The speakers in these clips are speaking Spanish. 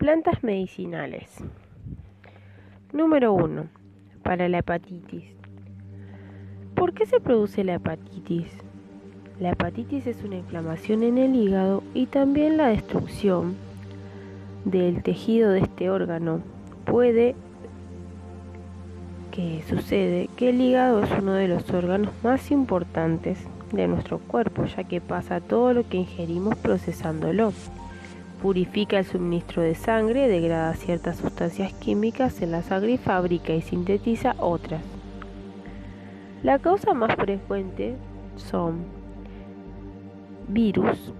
Plantas medicinales. Número 1. Para la hepatitis. ¿Por qué se produce la hepatitis? La hepatitis es una inflamación en el hígado y también la destrucción del tejido de este órgano. Puede que sucede que el hígado es uno de los órganos más importantes de nuestro cuerpo, ya que pasa todo lo que ingerimos procesándolo purifica el suministro de sangre, degrada ciertas sustancias químicas en la sangre y fabrica y sintetiza otras. La causa más frecuente son virus,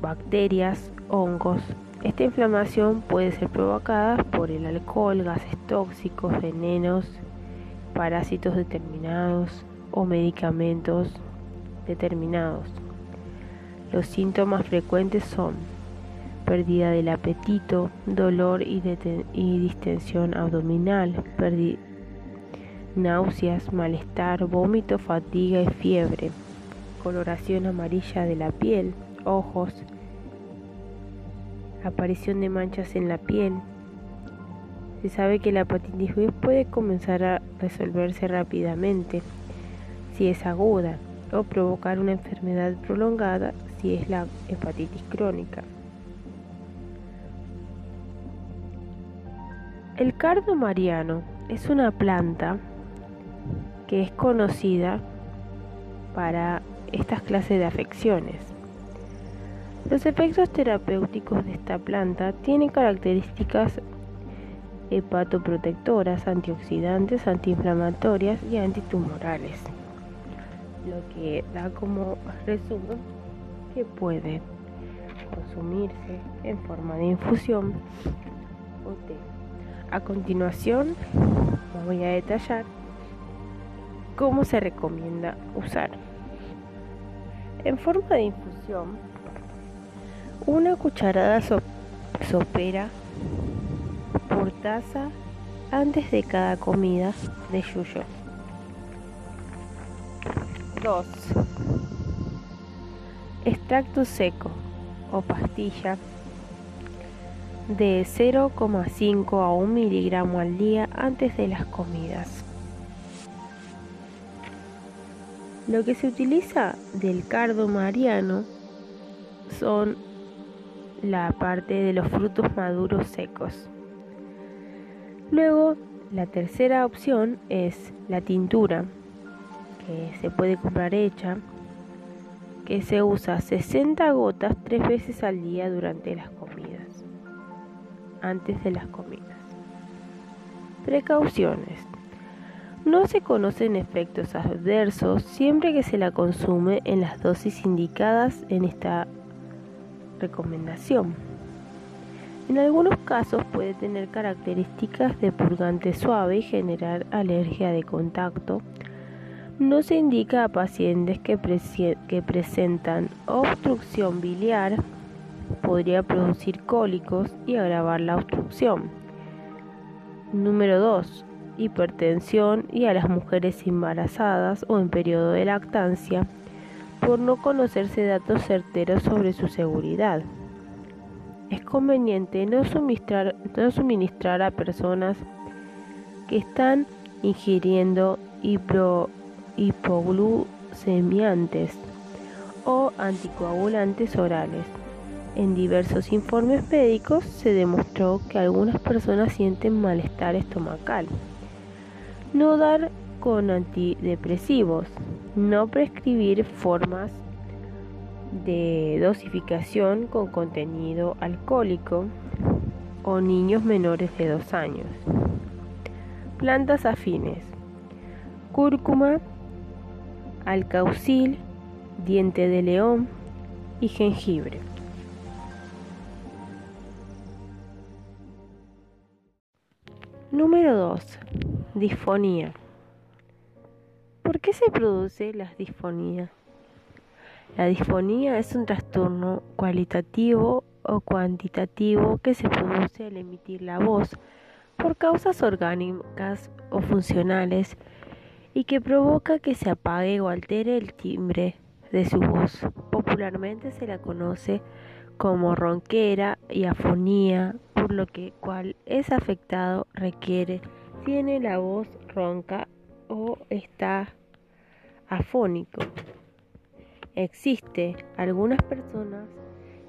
bacterias, hongos. Esta inflamación puede ser provocada por el alcohol, gases tóxicos, venenos, parásitos determinados o medicamentos determinados. Los síntomas frecuentes son pérdida del apetito, dolor y, distensión abdominal, náuseas, malestar, vómito, fatiga y fiebre, coloración amarilla de la piel, ojos, aparición de manchas en la piel. Se sabe que la hepatitis B puede comenzar a resolverse rápidamente si es aguda o provocar una enfermedad prolongada si es la hepatitis crónica. El cardo mariano es una planta que es conocida para estas clases de afecciones. Los efectos terapéuticos de esta planta tienen características hepatoprotectoras, antioxidantes, antiinflamatorias y antitumorales. Lo que da como resumen que puede consumirse en forma de infusión o té. A continuación voy a detallar cómo se recomienda usar. En forma de infusión, una cucharada sopera por taza antes de cada comida de yuyo. 2. Extracto seco o pastilla de 0,5 a 1 miligramo al día antes de las comidas. Lo que se utiliza del cardo mariano son la parte de los frutos maduros secos. Luego, la tercera opción es la tintura, que se puede comprar hecha, que se usa 60 gotas tres veces al día durante las comidas antes de las comidas. Precauciones. No se conocen efectos adversos siempre que se la consume en las dosis indicadas en esta recomendación. En algunos casos puede tener características de purgante suave y generar alergia de contacto. No se indica a pacientes que, que presentan obstrucción biliar, podría producir cólicos y agravar la obstrucción. Número 2. Hipertensión y a las mujeres embarazadas o en periodo de lactancia por no conocerse datos certeros sobre su seguridad. Es conveniente no suministrar, a personas que están ingiriendo hipoglucemiantes o anticoagulantes orales en diversos informes médicos se demostró que algunas personas sienten malestar estomacal. No dar con antidepresivos. No prescribir formas de dosificación con contenido alcohólico o niños menores de 2 años. Plantas afines. Cúrcuma, alcaucil, diente de león y jengibre. Número 2. Disfonía. ¿Por qué se produce la disfonía? La disfonía es un trastorno cualitativo o cuantitativo que se produce al emitir la voz por causas orgánicas o funcionales y que provoca que se apague o altere el timbre de su voz. Popularmente se la conoce como ronquera y afonía, por lo que cual es afectado requiere, tiene la voz ronca o está afónico. Existe algunas personas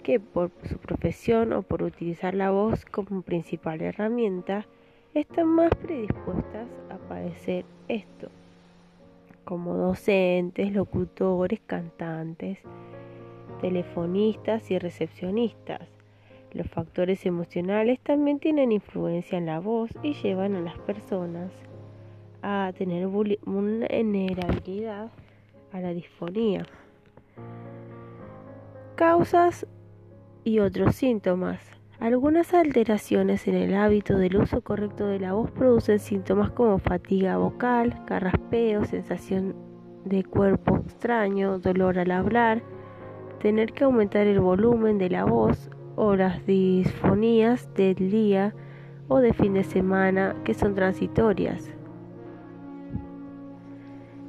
que por su profesión o por utilizar la voz como principal herramienta están más predispuestas a padecer esto, como docentes, locutores, cantantes, telefonistas y recepcionistas. Los factores emocionales también tienen influencia en la voz y llevan a las personas a tener vulnerabilidad a la disfonía. Causas y otros síntomas. Algunas alteraciones en el hábito del uso correcto de la voz producen síntomas como fatiga vocal, carraspeo, sensación de cuerpo extraño, dolor al hablar, tener que aumentar el volumen de la voz o las disfonías del día o de fin de semana que son transitorias.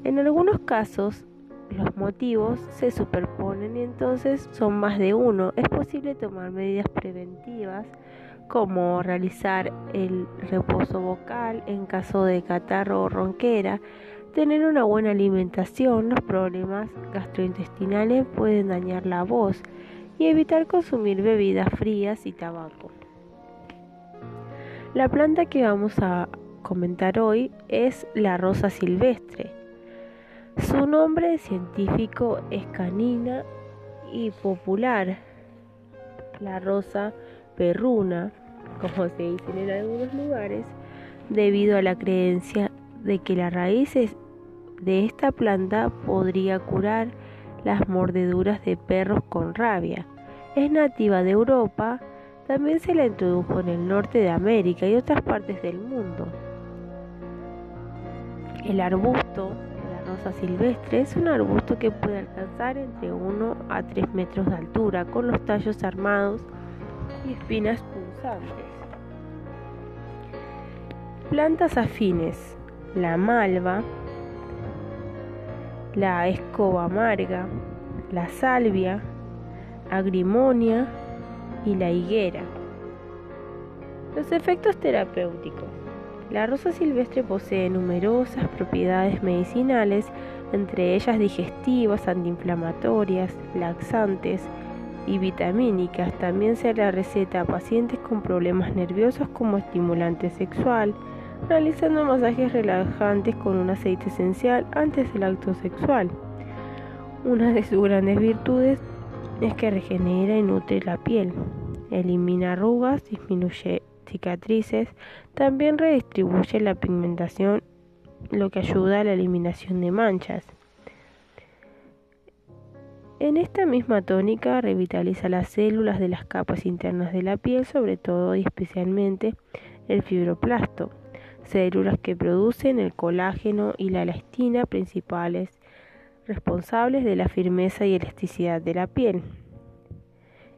En algunos casos, los motivos se superponen y entonces son más de uno. Es posible tomar medidas preventivas como realizar el reposo vocal en caso de catarro o ronquera, tener una buena alimentación, los problemas gastrointestinales pueden dañar la voz y evitar consumir bebidas frías y tabaco. La planta que vamos a comentar hoy es la rosa silvestre. Su nombre científico es canina y popular, la rosa perruna, como se dice en algunos lugares, debido a la creencia de que las raíces de esta planta podría curar las mordeduras de perros con rabia. Es nativa de Europa, también se la introdujo en el norte de América y otras partes del mundo. El arbusto rosa silvestre es un arbusto que puede alcanzar entre 1 a 3 metros de altura con los tallos armados y espinas punzantes. Plantas afines, la malva, la escoba amarga, la salvia, agrimonia y la higuera. Los efectos terapéuticos. La rosa silvestre posee numerosas propiedades medicinales, entre ellas digestivas, antiinflamatorias, laxantes y vitamínicas. También se la receta a pacientes con problemas nerviosos como estimulante sexual, realizando masajes relajantes con un aceite esencial antes del acto sexual. Una de sus grandes virtudes es que regenera y nutre la piel, elimina arrugas, disminuye cicatrices, también redistribuye la pigmentación, lo que ayuda a la eliminación de manchas. En esta misma tónica revitaliza las células de las capas internas de la piel, sobre todo y especialmente el fibroplasto, células que producen el colágeno y la elastina principales responsables de la firmeza y elasticidad de la piel.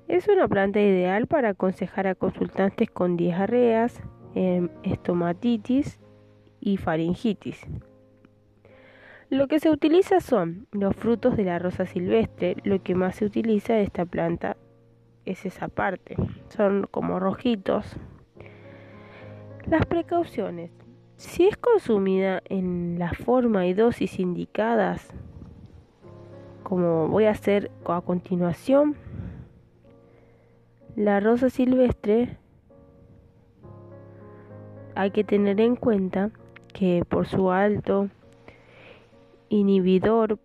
Es una planta ideal para aconsejar a consultantes con diarreas, em, estomatitis y faringitis. Lo que se utiliza son los frutos de la rosa silvestre. Lo que más se utiliza de esta planta es esa parte. Son como rojitos. Las precauciones. Si es consumida en la forma y dosis indicadas, como voy a hacer a continuación, la rosa silvestre hay que tener en cuenta que por su alto inhibidor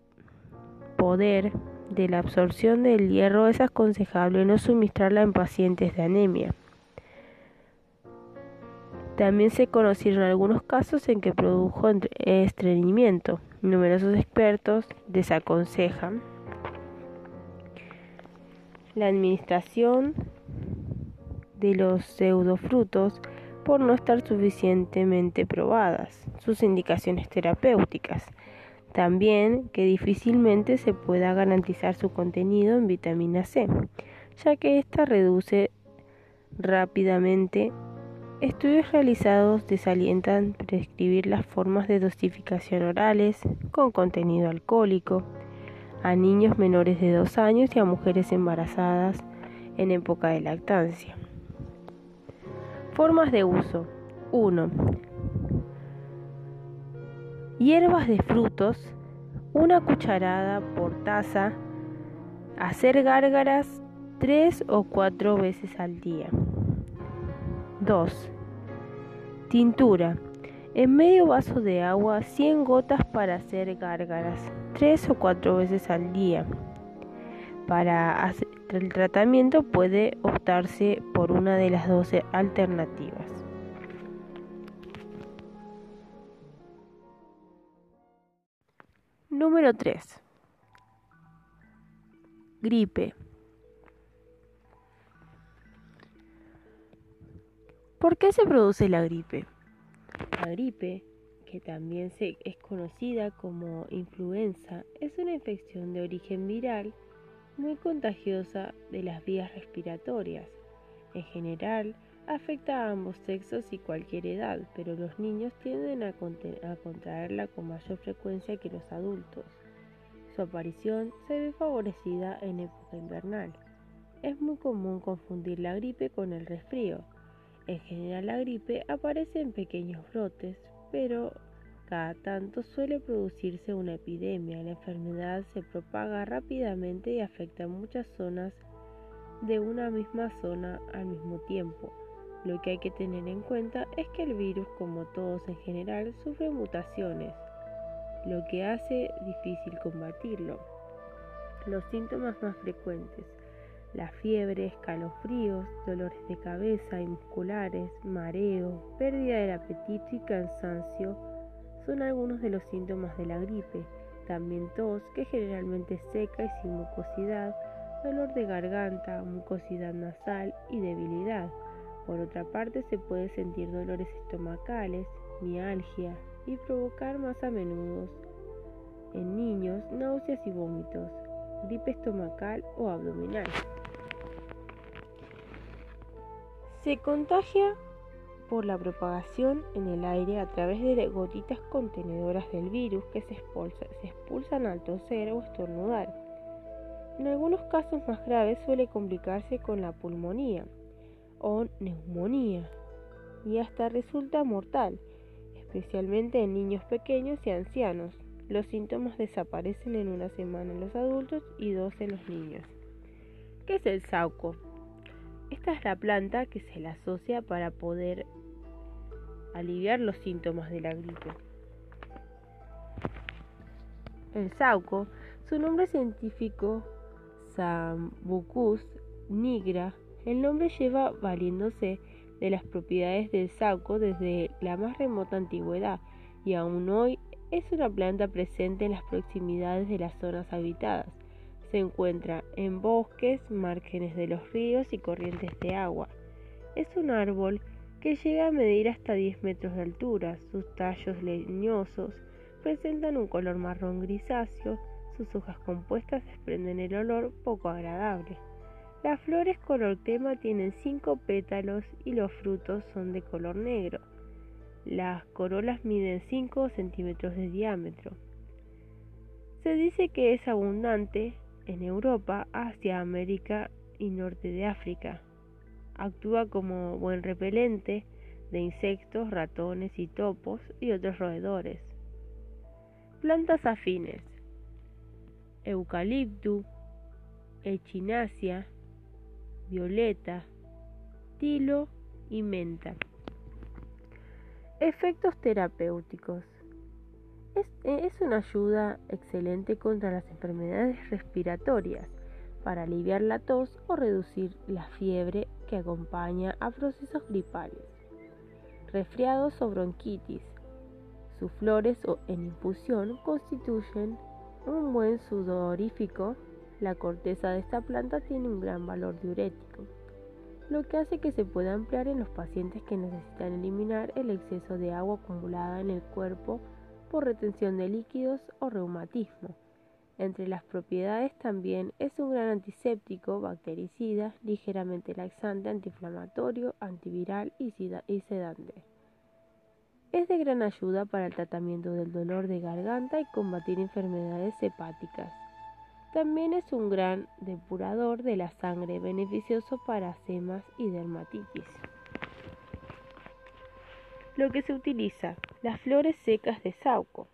poder de la absorción del hierro es aconsejable no suministrarla en pacientes de anemia. También se conocieron algunos casos en que produjo estreñimiento. Numerosos expertos desaconsejan la administración de los pseudofrutos por no estar suficientemente probadas, sus indicaciones terapéuticas. También que difícilmente se pueda garantizar su contenido en vitamina C, ya que ésta reduce rápidamente. Estudios realizados desalientan prescribir las formas de dosificación orales con contenido alcohólico a niños menores de 2 años y a mujeres embarazadas en época de lactancia. Formas de uso. 1. Hierbas de frutos, una cucharada por taza. Hacer gárgaras tres o cuatro veces al día. 2. Tintura. En medio vaso de agua 100 gotas para hacer gárgaras tres o cuatro veces al día. Para hacer el tratamiento puede optarse por una de las 12 alternativas. Número 3. Gripe. ¿Por qué se produce la gripe? La gripe, que también se, es conocida como influenza, es una infección de origen viral muy contagiosa de las vías respiratorias. En general, afecta a ambos sexos y cualquier edad, pero los niños tienden a, contraerla con mayor frecuencia que los adultos. Su aparición se ve favorecida en época invernal. Es muy común confundir la gripe con el resfrío. En general la gripe aparece en pequeños brotes, pero cada tanto suele producirse una epidemia. La enfermedad se propaga rápidamente y afecta a muchas zonas de una misma zona al mismo tiempo. Lo que hay que tener en cuenta es que el virus, como todos en general, sufre mutaciones, lo que hace difícil combatirlo. Los síntomas más frecuentes, la fiebre, escalofríos, dolores de cabeza y musculares, mareo, pérdida del apetito y cansancio, son algunos de los síntomas de la gripe. También tos, que generalmente es seca y sin mucosidad, dolor de garganta, mucosidad nasal y debilidad. Por otra parte, se puede sentir dolores estomacales, mialgia y provocar más a menudo en niños náuseas y vómitos, gripe estomacal o abdominal. Se contagia por la propagación en el aire a través de gotitas contenedoras del virus que se, se expulsan al toser o estornudar. En algunos casos más graves suele complicarse con la pulmonía, o neumonía y hasta resulta mortal, especialmente en niños pequeños y ancianos. Los síntomas desaparecen en una semana en los adultos y dos en los niños. ¿Qué es el sauco? Esta es la planta que se la asocia para poder aliviar los síntomas de la gripe. El sauco, su nombre científico Sambucus nigra, el nombre lleva valiéndose de las propiedades del sauco desde la más remota antigüedad y aún hoy es una planta presente en las proximidades de las zonas habitadas. Se encuentra en bosques, márgenes de los ríos y corrientes de agua. Es un árbol que llega a medir hasta 10 metros de altura. Sus tallos leñosos presentan un color marrón grisáceo, sus hojas compuestas desprenden el olor poco agradable. Las flores color crema tienen cinco pétalos y los frutos son de color negro. Las corolas miden 5 centímetros de diámetro. Se dice que es abundante en Europa, Asia, América y norte de África. Actúa como buen repelente de insectos, ratones y topos y otros roedores. Plantas afines. Eucalipto, echinacia, violeta, tilo y menta. Efectos terapéuticos. Es, una ayuda excelente contra las enfermedades respiratorias, para aliviar la tos o reducir la fiebre que acompaña a procesos gripales, resfriados o bronquitis. Sus flores o en infusión constituyen un buen sudorífico la corteza de esta planta tiene un gran valor diurético, lo que hace que se pueda emplear en los pacientes que necesitan eliminar el exceso de agua acumulada en el cuerpo por retención de líquidos o reumatismo. Entre las propiedades también es un gran antiséptico, bactericida, ligeramente laxante, antiinflamatorio, antiviral y sedante. Es de gran ayuda para el tratamiento del dolor de garganta y combatir enfermedades hepáticas. También es un gran depurador de la sangre, beneficioso para semas y dermatitis. Lo que se utiliza, las flores secas de sauco.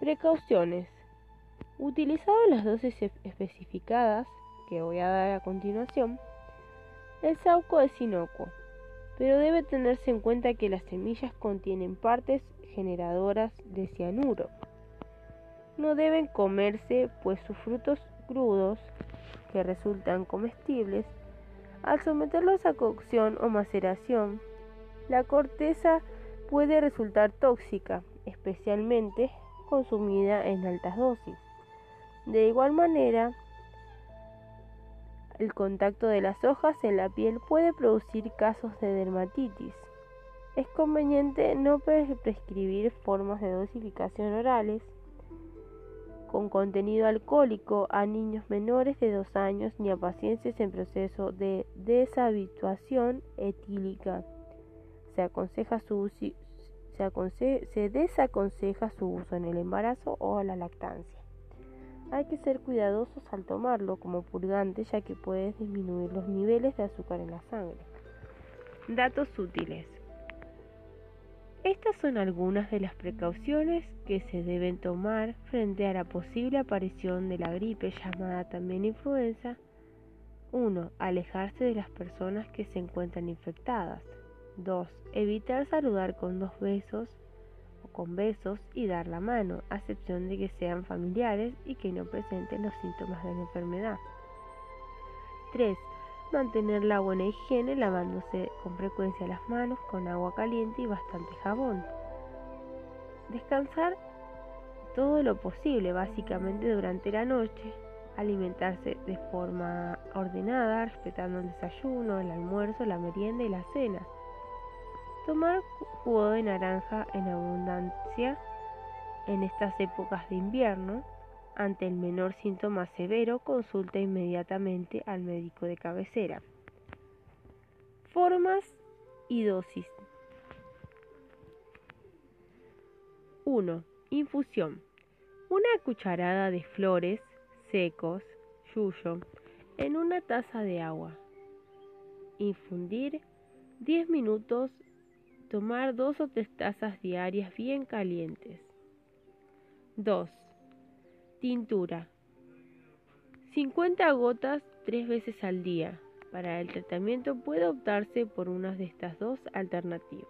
Precauciones. Utilizado las dosis especificadas, que voy a dar a continuación, el sauco es inocuo, pero debe tenerse en cuenta que las semillas contienen partes generadoras de cianuro. No deben comerse, pues sus frutos crudos, que resultan comestibles, al someterlos a cocción o maceración, la corteza puede resultar tóxica, especialmente consumida en altas dosis. De igual manera, el contacto de las hojas en la piel puede producir casos de dermatitis. Es conveniente no prescribir formas de dosificación orales con contenido alcohólico a niños menores de 2 años ni a pacientes en proceso de deshabituación etílica. Se, aconseja su, se desaconseja su uso en el embarazo o la lactancia. Hay que ser cuidadosos al tomarlo como purgante ya que puede disminuir los niveles de azúcar en la sangre. Datos útiles. Estas son algunas de las precauciones que se deben tomar frente a la posible aparición de la gripe llamada también influenza. 1. Alejarse de las personas que se encuentran infectadas. 2. Evitar saludar con dos besos con besos y dar la mano, a excepción de que sean familiares y que no presenten los síntomas de la enfermedad. 3. Mantener la buena higiene lavándose con frecuencia las manos con agua caliente y bastante jabón. Descansar todo lo posible, básicamente durante la noche. Alimentarse de forma ordenada, respetando el desayuno, el almuerzo, la merienda y la cena Tomar jugo de naranja en abundancia en estas épocas de invierno. Ante el menor síntoma severo, consulta inmediatamente al médico de cabecera. Formas y dosis. 1. Infusión. Una cucharada de flores secos, yuyo, en una taza de agua. Infundir 10 minutos Tomar dos o tres tazas diarias bien calientes. 2. Tintura. 50 gotas tres veces al día. Para el tratamiento puede optarse por una de estas dos alternativas.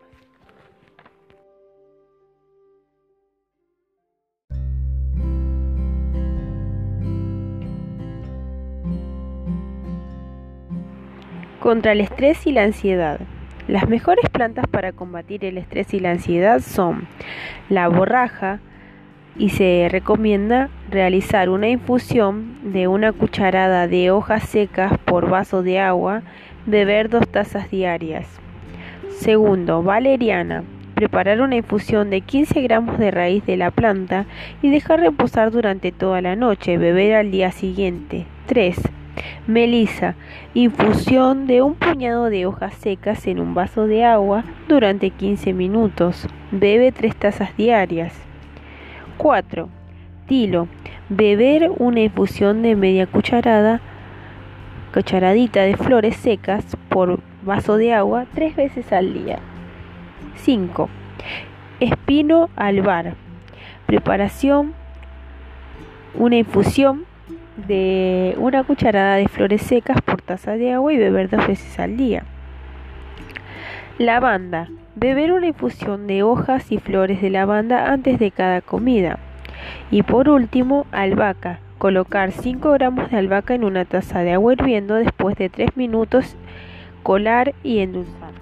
Contra el estrés y la ansiedad. Las mejores plantas para combatir el estrés y la ansiedad son la borraja y se recomienda realizar una infusión de una cucharada de hojas secas por vaso de agua, beber dos tazas diarias. Segundo, valeriana. Preparar una infusión de 15 gramos de raíz de la planta y dejar reposar durante toda la noche, beber al día siguiente. 3. Melisa, infusión de un puñado de hojas secas en un vaso de agua durante 15 minutos. Bebe 3 tazas diarias. 4. Tilo, beber una infusión de media cucharada, cucharadita de flores secas por vaso de agua 3 veces al día. 5. Espino albar, preparación, una infusión de una cucharada de flores secas por taza de agua y beber dos veces al día. Lavanda. Beber una infusión de hojas y flores de lavanda antes de cada comida. Y por último, albahaca. Colocar 5 gramos de albahaca en una taza de agua hirviendo después de 3 minutos, colar y endulzar.